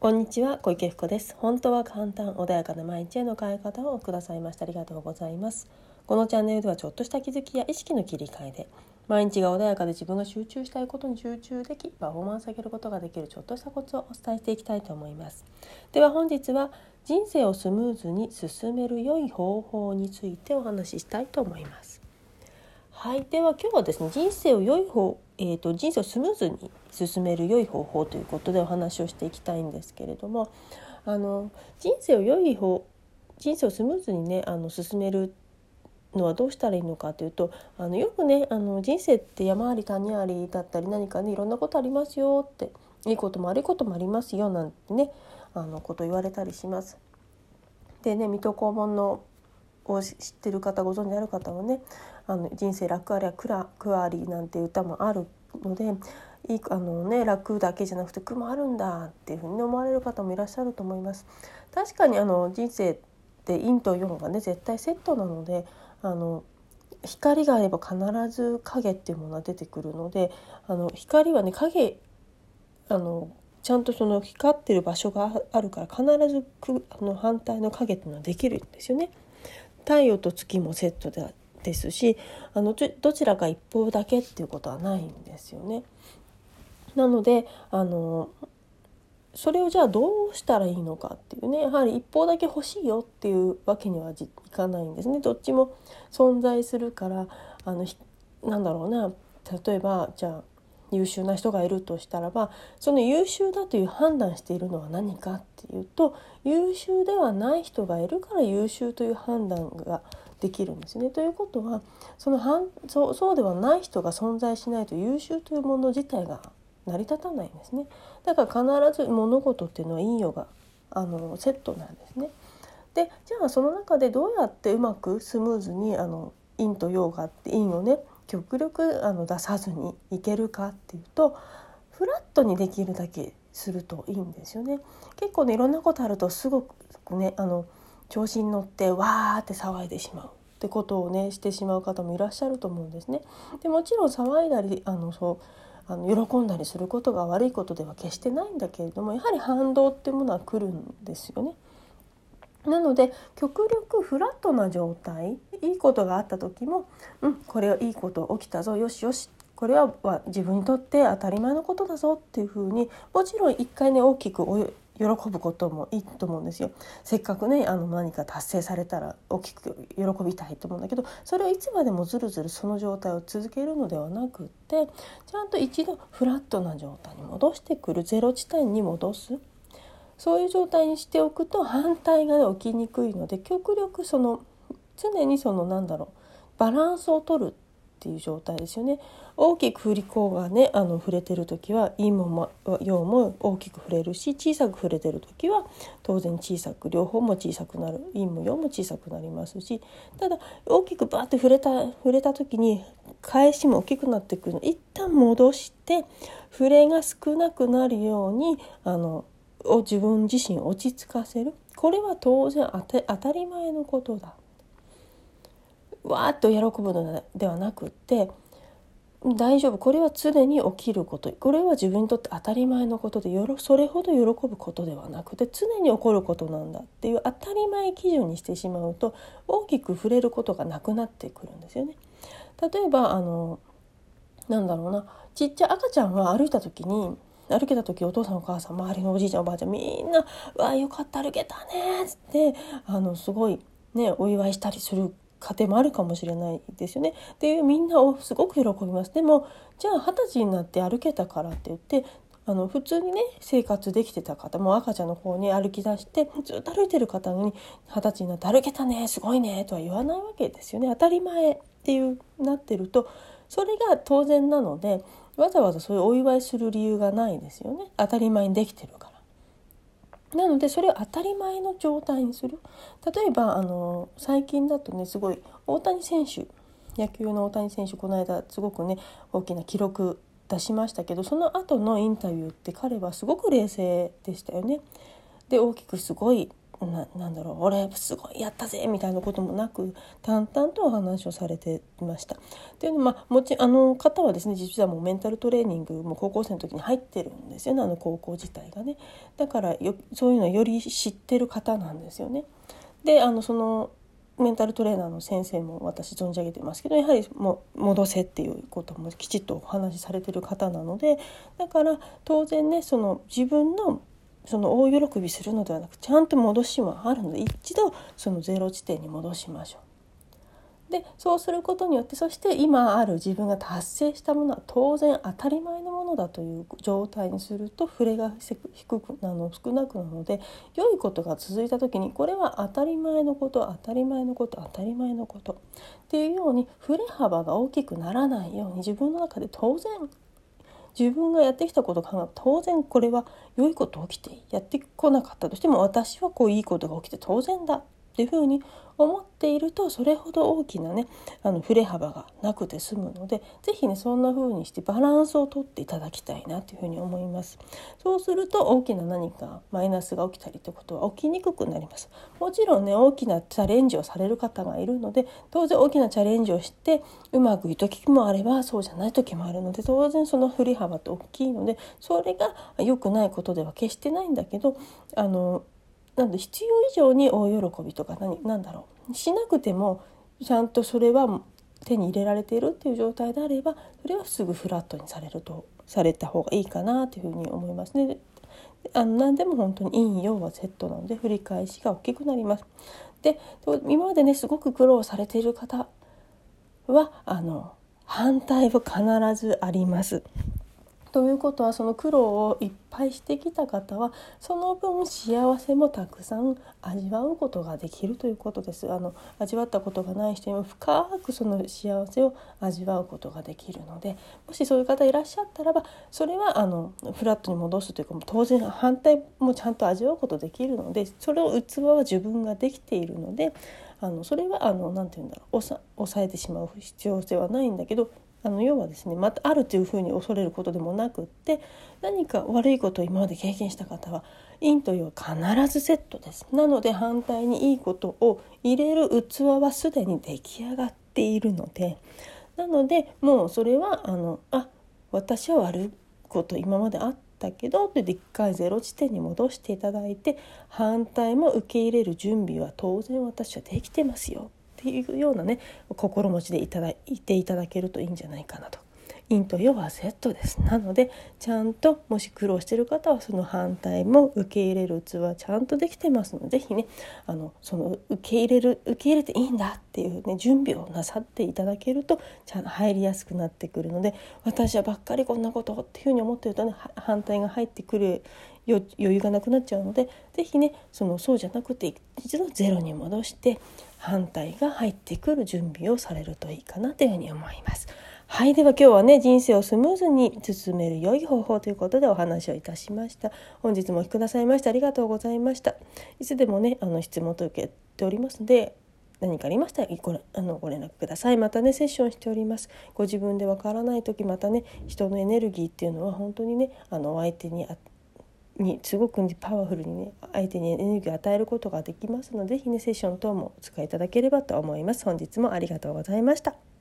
こんにちは小池福子です。本当は簡単穏やかな毎日への変え方をくださいましてありがとうございます。このチャンネルではちょっとした気づきや意識の切り替えで毎日が穏やかで自分が集中したいことに集中できパフォーマンス上げることができるちょっとしたコツをお伝えしていきたいと思います。では本日は人生をスムーズに進める良い方法についてお話ししたいと思います。はい、では今日はですね人生を良い方、えーと、人生をスムーズに進める良い方法ということでお話をしていきたいんですけれどもあの人生を良い方人生をスムーズにねあの進めるのはどうしたらいいのかというとあのよくねあの人生って山あり谷ありだったり何かねいろんなことありますよっていいことも悪いこともありますよなんてねあのこと言われたりします。でね水戸黄門のを知ってる方ご存知ある方はねあの人生楽ありゃ苦ありなんて歌もあるのでいいあの、ね、楽だけじゃなくて苦もあるんだっていうふうに思われる方もいらっしゃると思います。確かにあの人生って陰と陽がね絶対セットなのであの光があれば必ず影っていうものが出てくるのであの光はね影あのちゃんとその光ってる場所があるから必ずくあの反対の影っていうのはできるんですよね。太陽と月もセットでですしあのどちらか一方だけっていうことはないんですよね。なのであのそれをじゃあどうしたらいいのかっていうねやはり一方だけ欲しいよっていうわけにはいかないんですね。どっちも存在するからあのなんだろうな例えばじゃあ優秀な人がいるとしたらばその優秀だという判断しているのは何かっていうと優秀ではない人がいるから優秀という判断ができるんですね。ということはそのそうそうではない人が存在しないと優秀というもの自体が成り立たないんですね。だから必ず物事っていうのは陰陽があのセットなんですね。でじゃあその中でどうやってうまくスムーズにあの陰と陽があって陰をね極力あの出さずにいけるかっていうとフラットにできるだけするといいんですよね。結構ねいろんなことあるとすごくねあの調子に乗ってわーって騒いでしまうってことをねしてしまう方もいらっしゃると思うんですね。でもちろん騒いだりあのそうあの喜んだりすることが悪いことでは決してないんだけれどもやはり反動っていうものは来るんですよね。なので極力フラットな状態いいことがあった時も「うんこれはいいこと起きたぞよしよし」これは自分にとって当たり前のことだぞっていうふうにもちろん一回ね大きく喜ぶこともいいと思うんですよ。せっかくねあの何か達成されたら大きく喜びたいと思うんだけどそれをいつまでもずるずるその状態を続けるのではなくってちゃんと一度フラットな状態に戻してくる。ゼロ地点に戻す。そういう状態にしておくと反対が、起きにくいので極力その常にそのなんだろうバランスを取る。っていう状態ですよね。大きく振り子がねあの触れてる時は陰も陽も大きく触れるし小さく触れてる時は当然小さく両方も小さくなる。陰も陽も小さくなりますし。ただ大きくバーって触れた触れた時に返しも大きくなってくるの。一旦戻して触れが少なくなるようにあのを自分自身落ち着かせる。これは当然当たり前のことだ。わーっと喜ぶのではなくって大丈夫これは常に起きることこれは自分にとって当たり前のことでよろそれほど喜ぶことではなくて常に起こることなんだっていう当たり前基準にしてしまうと大きく触れることがなくなってくるんですよね。例えばあのなんだろうなちっちゃい赤ちゃんは歩いた時に歩けた時お父さんお母さん周りのおじいちゃんおばあちゃんみんな「わあよかった歩けたね」っつってあのすごいねお祝いしたりする家庭もあるかもしれないですよね。でみんなをすごく喜びます。でもじゃあ二十歳になって歩けたからって言ってあの普通にね生活できてた方も赤ちゃんの方に歩き出してずっと歩いてる方に二十歳になって歩けたねすごいねとは言わないわけですよね当たり前っていうなってるとそれが当然なのでわざわざそういうお祝いする理由がないですよね当たり前にできてるから。なのでそれを当たり前の状態にする例えばあの最近だとねすごい大谷選手野球の大谷選手この間すごくね大きな記録出しましたけどその後のインタビューって彼はすごく冷静でしたよね。で大きくすごいななんだろう俺すごいやったぜみたいなこともなく淡々とお話をされていました。というのまあもちあの方はですね実はもうメンタルトレーニングも高校生の時に入ってるんですよねあの高校自体がね。だからよそういうのより知ってる方なんですよね。であのそのメンタルトレーナーの先生も私存じ上げてますけどやはりも戻せっていうこともきちっとお話しされてる方なのでだから当然ねその自分のその大喜びするのではなくちゃんと戻しもあるので一度そのゼロ地点に戻しましょう。でそうすることによってそして今ある自分が達成したものは当然当たり前のものだという状態にすると触れが低くなの少なくなるので良いことが続いた時にこれは当たり前のこと当たり前のこと当たり前のことっていうように触れ幅が大きくならないように自分の中で当然自分がやってきたことを考え当然これは良いこと起きてやってこなかったとしても私はこういいことが起きて当然だ。っていうふうに思っているとそれほど大きなねあの振れ幅がなくて済むので是非ねそんな風にしてバランスをとっていただきたいなというふうに思います。そうすると大きな何かマイナスが起きたりってことは起きにくくなります。もちろんね大きなチャレンジをされる方がいるので当然大きなチャレンジをしてうまくいく時もあればそうじゃない時もあるので当然その振り幅って大きいのでそれが良くないことでは決してないんだけどあのなんで必要以上に大喜びとか何何だろうしなくてもちゃんとそれは手に入れられているっていう状態であればそれはすぐフラットにされるとされた方がいいかなというふうに思いますね。あの何でも本当に陰陽はセットなので振り返しが大きくなります。で今までねすごく苦労されている方はあの反対は必ずあります。ということはその苦労をいっぱいしてきた方はその分幸せもたくさん味わうことができるということです。あの味わったことがない人にも深くその幸せを味わうことができるのでもしそういう方いらっしゃったらばそれはあのフラットに戻すというか当然反対もちゃんと味わうことできるのでそれを器は自分ができているのであのそれはあのなて言うんだろう抑えてしまう必要性はないんだけどあの要はですねまたあるというふうに恐れることでもなくって何か悪いことを今まで経験した方は陰と陽は必ずセットです。なので反対にいいことを入れる器はすでに出来上がっているのでなのでもうそれはあのあ私は悪いこと今まであったけどって一回ゼロ地点に戻していただいて反対も受け入れる準備は当然私はできてますよ。っていうようなね心持ちでいただいていただけるといいんじゃないかなと。陰と陽はセットですなのでちゃんともし苦労してる方はその反対も受け入れる器ちゃんとできてますので是非ねあのその受け入れる受け入れていいんだっていうね準備をなさっていただけるとちゃんと入りやすくなってくるので私はばっかりこんなことっていうふうに思ってるとね反対が入ってくる余裕がなくなっちゃうので是非ねそのそうじゃなくて一度ゼロに戻して反対が入ってくる準備をされるといいかなというふうに思います。はい。では今日はね、人生をスムーズに進める良い方法ということでお話をいたしました。本日もお聞きくださいましてありがとうございました。いつでもね、あの質問と受けておりますので、何かありましたらごあのご連絡ください。またね、セッションしております。ご自分でわからない時、またね、人のエネルギーっていうのは本当にね、あの相手ににすごくパワフルにね相手にエネルギーを与えることができますので是非ねセッション等もお使いいただければと思います。本日もありがとうございました。